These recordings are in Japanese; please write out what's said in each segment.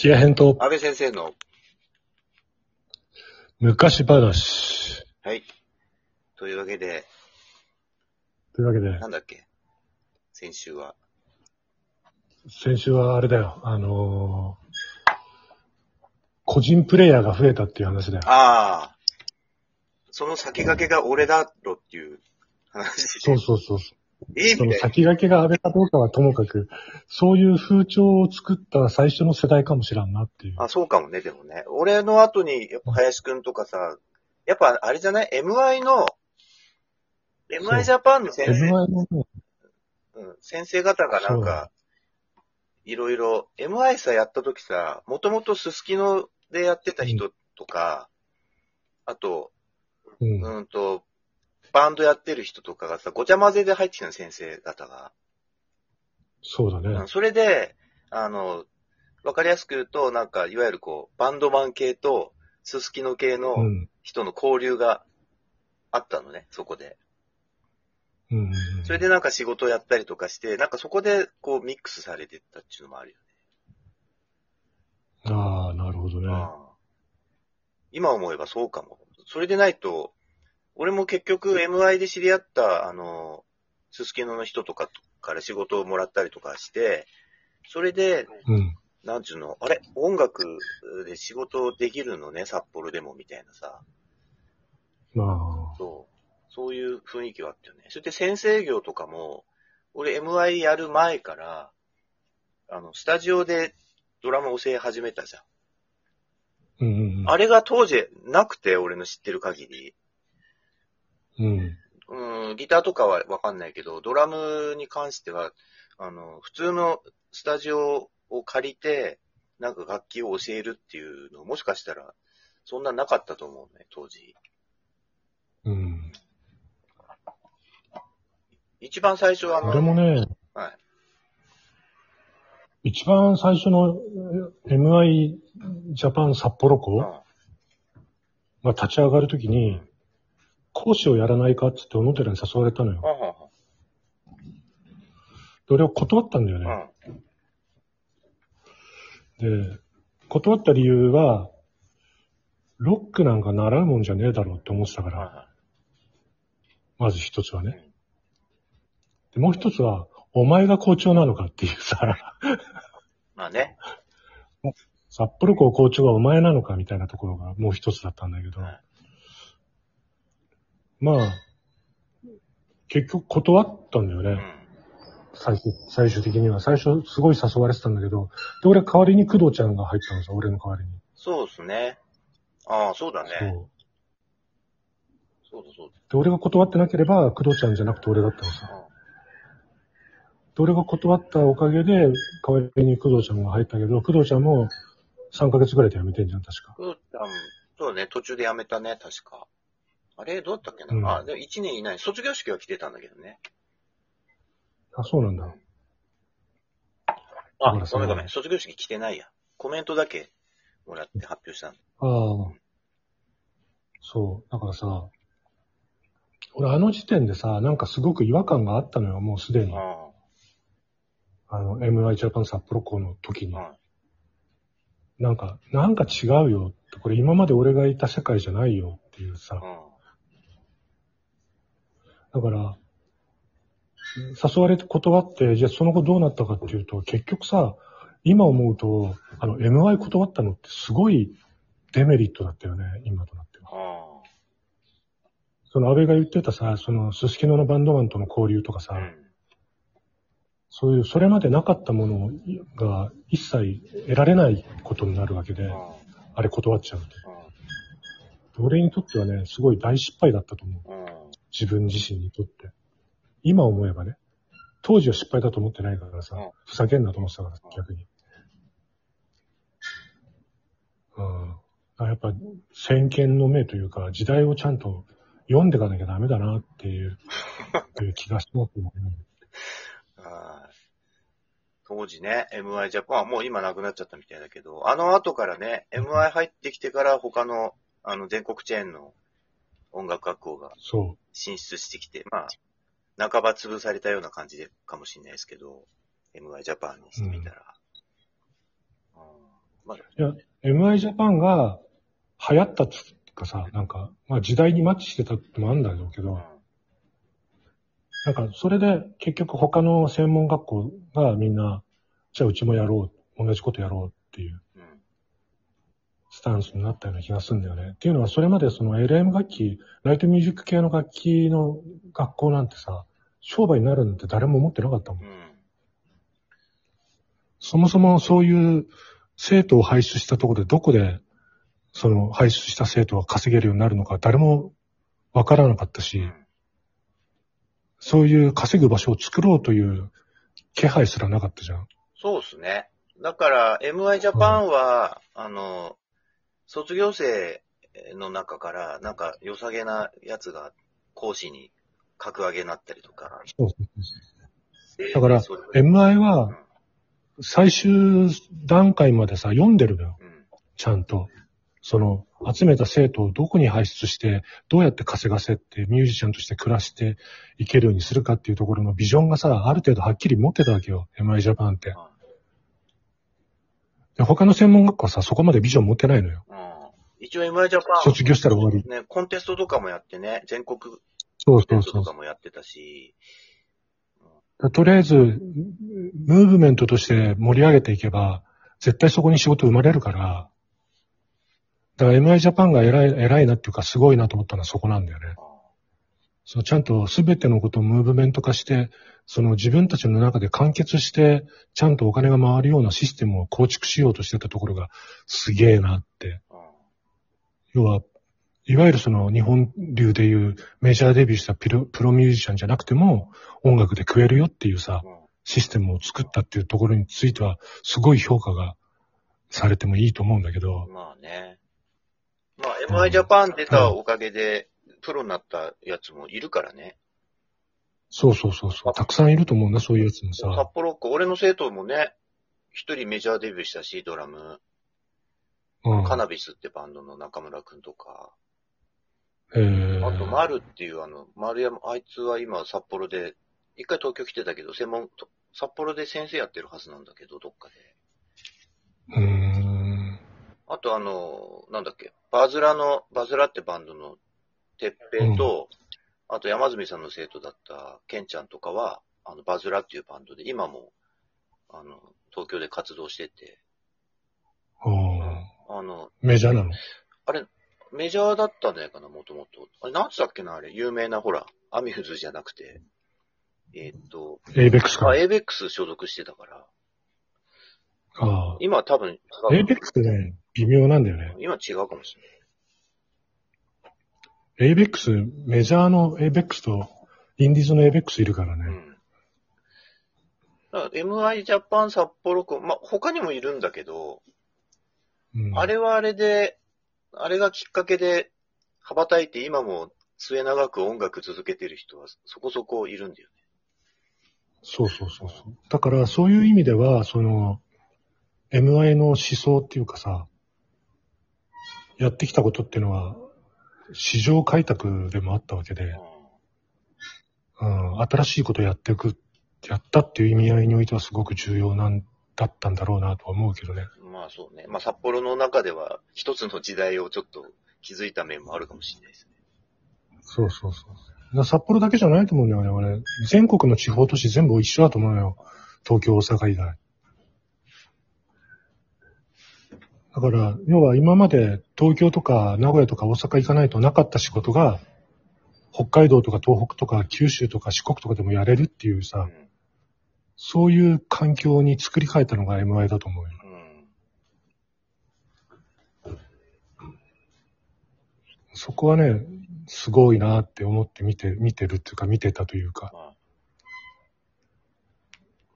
気合編と安倍先生の、昔話。はい。というわけで、というわけでな、んだっけ？先週は。先週はあれだよ、あのー個人プレイヤーが増えたっていう話だよ。ああ。その先駆けが俺だろっていう話で。そうそうそう。そのええみたいな。先駆けが安倍かどうかはともかく、そういう風潮を作った最初の世代かもしらんなっていう。あ、そうかもね、でもね。俺の後に、やっぱ林くんとかさ、やっぱあれじゃない ?MI の、MI ジャパンの先 M1 生、のね、うん、先生方がなんか、いろいろ、MI さやった時さ、もともとすすきのでやってた人とか、あと、うん。うんと、バンドやってる人とかがさ、ごちゃ混ぜで入ってきたの、先生方が。そうだねうん。それで、あの、わかりやすく言うと、なんか、いわゆるこう、バンドマン系と、すすきの系のうん。人の交流があったのね、そこで。うん。それでなんか仕事やったりとかして、なんかそこでこうミックスされてったっていうのもあるよああ、なるほどね。今思えばそうかも。それでないと、俺も結局 MI で知り合った、あの、すすきのの人とかから仕事をもらったりとかして、それで、うん。なんちゅうの、あれ、音楽で仕事できるのね、札幌でも、みたいなさ。まあ、そう。そういう雰囲気はあったよね。それで先生業とかも、俺 MI やる前から、あの、スタジオでドラム教え始めたじゃん。うんうんうん。あれが当時なくて、俺の知ってる限り。うん。うん、ギターとかはわかんないけど、ドラムに関しては、あの、普通のスタジオを借りて、なんか楽器を教えるっていうの、もしかしたら、そんななかったと思うね、当時。うん。一番最初は俺もね、はい。一番最初のえ MI ジャパン札幌校うんが立ち上がるときに、講師をやらないかって言って小野寺に誘われたのよ。はんは俺は断ったんだよんね。うんで、断った理由は、ロックなんか習うもんじゃねえだろうって思ってたから、はまず一つはね。で、もう一つは、お前が校長なのかっていうさ、まあね。札幌校校長はお前なのかみたいなところがもう一つだったんだけど、はいまあ、結局断ったんだよね。うん。最終、最終的には。最初すごい誘われてたんだけど、で、俺代わりに工藤ちゃんが入ったのさ、俺の代わりに。そうですね。ああ、そうだね。そう。そうだそうで、俺が断ってなければ、工藤ちゃんじゃなくて俺だったのだ。さ。うんで、俺が断ったおかげで、代わりに工藤ちゃんが入ったけど、工藤ちゃんも3ヶ月ぐらいで辞めてんじゃん、確か。うん、そうね、途中で辞めたね、確か。あれ、どうだったっけな、うんあ、でも1年いない。卒業式は来てたんだけどね。あ、そうなんだ。あ、ごめんごめん。卒業式来てないや。コメントだけもらって発表したんだ。ああ。そう。だからさ、俺あの時点でさ、なんかすごく違和感があったのよ、もうすでに。ああの、MI ジャパン札幌校の時に。なんか、なんか違うよって。これ今まで俺がいた世界じゃないよっていうさ。うん。だから、誘われて断って、じゃあその後どうなったかっていうと、結局さ、今思うと、あの、MI 断ったのってすごいデメリットだったよね、今となっては。あその安倍が言ってたさ、その、すすきののバンドマンとの交流とかさ、あ。うん。そういう、それまでなかったものが一切得られないことになるわけで、うんあれ断っちゃうって。俺にとってはね、すごい大失敗だったと思う。自分自身にとって。今思えばね。当時は失敗だと思ってないからさ、うんふざけんなと思ってたからうん、逆に。うん。だからやっぱ、先見の目というか、時代をちゃんと読んでいかなきゃダメだなっていう、いう気がしますね。はい当時ね、MI ジャパンはもう今なくなっちゃったみたいだけど、あの後からね、MI 入ってきてから他の、あの、全国チェーンの音楽学校がそ進出してきて、まあ、半ば潰されたような感じでかもしれないですけど、MI ジャパンにしてみたら。うんまあ、MI ジャパンが流行ったっつうかさ、なんか、まあ時代にマッチしてたってもあるんだろうけうんど、なんかそれで結局他の専門学校がみんな、じゃあうちもやろう、同じことやろうっていううん。スタンスになったような気がするんだよね。っていうのはそれまでその LM 楽器、ライトミュージック系の楽器の学校なんてさ、商売になるなんて誰も思ってなかったもん。うん。そもそもそういう生徒を輩出したところでどこでその輩出した生徒が稼げるようになるのか誰もわからなかったし、うんそういう稼ぐ場所を作ろうという気配すらなかったじゃん。そうですね。だから、MI ジャパンは、あの、卒業生の中から、なんか、良さげなやつが講師に格上げになったりとか。そうそうそうでだから MI うんは最終段階までさ、読んでるのよ。うんちゃんと。その、集めた生徒をどこに輩出して、どうやって稼がせって、ミュージシャンとして暮らしていけるようにするかっていうところのビジョンがさ、ある程度はっきり持ってたわけよ。MI ジャパンって。で他の専門学校はさ、そこまでビジョン持ってないのよ。うん一応 MI ジャパン、卒業したら終わり。ね、コンテストとかもやってね、全国そうそうそうかもやってたし、とりあえず、ムーブメントとして盛り上げていけば、絶対そこに仕事生まれるから、だから MI ジャパンが偉い、偉いなっていうかすごいなと思ったのはそこなんだよね。そのちゃんと全てのことをムーブメント化して、その自分たちの中で完結して、ちゃんとお金が回るようなシステムを構築しようとしてたところがすげえなって。要は、いわゆるその日本流でいうメジャーデビューしたプロプロミュージシャンじゃなくても音楽で食えるよっていうさ、システムを作ったっていうところについては、すごい評価がされてもいいと思うんだけど、まあね。まあ MI ジャパン出たおかげで、プロになったやつもいるからね。そうそうそうそう、たくさんいると思うんだ、そういうやつも札さ。幌っ子、俺の生徒もね、一人メジャーデビューしたし、ドラム、うん。カナビスってバンドの中村くんとか、えー、あと、マルっていうあの、丸山、あいつは今札幌で、一回東京来てたけど、専門、と札幌で先生やってるはずなんだけど、どっかで。うーん。あとあの、なんだっけ、バズラの、バズラってバンドの、てっぺいと、あと山住さんの生徒だったケンちゃんとかは、あの、バズラっていうバンドで、今も、あの、東京で活動してて、おーあの、メジャーなの？あれ、メジャーだったんじゃないかな、もともと。あれ、なんつったっけな、あれ、有名な、ほら、アミューズじゃなくて、えーっと、エイベックスか。あ、エイベックス所属してたから、ああ。今は多分違う、エイベックスね、微妙なんだよね。今違うかもしれない。エイベックス、メジャーのエイベックスと、インディーズのエイベックスいるからね。うん。だから MI ジャパン札幌校、まあ、他にもいるんだけど、うんあれはあれで、あれがきっかけで羽ばたいて今も末永く音楽続けてる人はそこそこいるんだよね。そうそうそうそう。だから、そういう意味では、その、MI の思想っていうかさ、やってきたことっていうのは、市場開拓でもあったわけで、うん、新しいことやっていく、やったっていう意味合いにおいてはすごく重要なんだったんだろうなとは思うけどね。うんまあそうね。まあ札幌の中では一つの時代をちょっと気づいた面もあるかもしれないですね。そうそうそう。札幌だけじゃないと思うんだよね、俺。全国の地方都市全部一緒だと思うよ。東京、大阪以外。だから、要は今まで東京とか名古屋とか大阪行かないとなかった仕事が、北海道とか東北とか九州とか四国とかでもやれるっていうさ、うん。そういう環境に作り変えたのが MI だと思うよ。うん。そこはね、すごいなって思って見て、見てるっていうか見てたというか、まあ、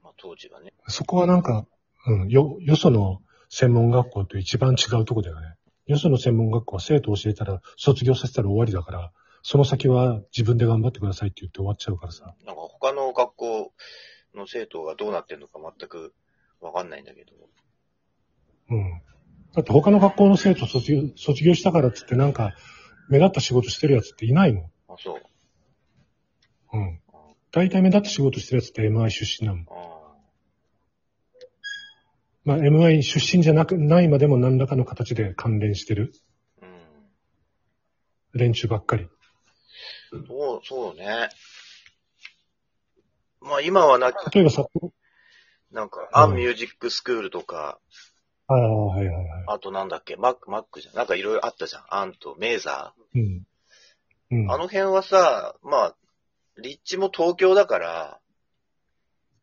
まあ当時はね。そこはなんか、うん、よ、よその専門学校と一番違うとこだよね。よその専門学校は生徒を教えたら、卒業させたら終わりだから、その先は自分で頑張ってくださいって言って終わっちゃうからさ。なんか他の学校の生徒がどうなってんのか全くわかんないんだけど。うん。だって他の学校の生徒卒業、卒業したからっつってなんか、目立った仕事してるやつっていないもん。あ、そう。うん。大体目立った仕事してるやつって MI 出身なもん。あまあ MI 出身じゃなく、ないまでも何らかの形で関連してるうん。連中ばっかり。そう、そうね。まあ今はな、例えば札幌。なんか、うんアンミュージックスクールとか、ああ、はいはいはい。あとなんだっけ、マック、マックじゃん。なんかいろいろあったじゃん。アンとメーザうん。うんー。あの辺はさ、まあ、立地も東京だから、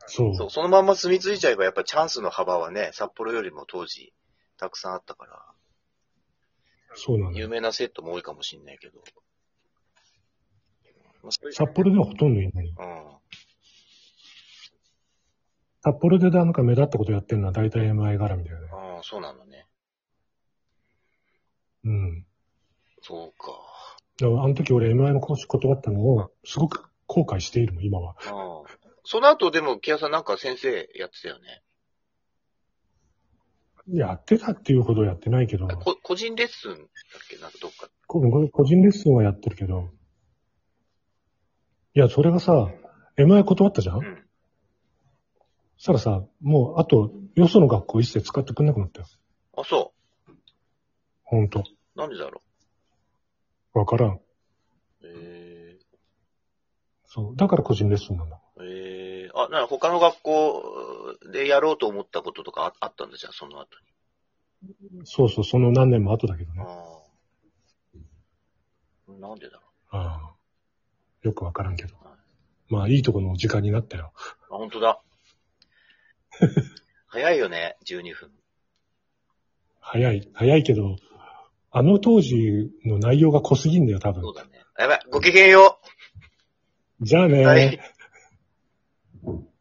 そう。そう、そのまんま住み着いちゃえばやっぱチャンスの幅はね、札幌よりも当時、たくさんあったから、そうなんだよ。有名なセットも多いかもしんないけど。札幌ではほとんどいない。うん。札幌でなんか目立ったことやってるのは大体 MI 絡みだよね。ああ、そうなのね。うん。そうか。だからあの時俺 MI の講師断ったのを、すごく後悔しているもん、今は。ああ。その後でも、木屋さんなんか先生やってたよね？やってたっていうほどやってないけど、こ個人レッスンだっけ？なんかどっか。こ個人レッスンはやってるけど、いや、それがさ、MI 断ったじゃん、うん。そしたらさ、もう、あと、よその学校一切使ってくんなくなったよ。あ、そほんと。う。なんでだろわからん。う。えそう。だから個人レッスンなんだ。えええあ、なら他の学校でやろうと思ったこととかああったんだじゃん、その後に。そうそう、その何年も後だけどね。なんでだろああよくわからんけどはい。まあ、いいとこの時間になったよ。う。あ、本当だ。早いよね、12分。早い。早いけど、あの当時の内容が濃すぎんだよ、多分そう。だね。やばい、ごきげんよう。じゃあねー。はい Thank you.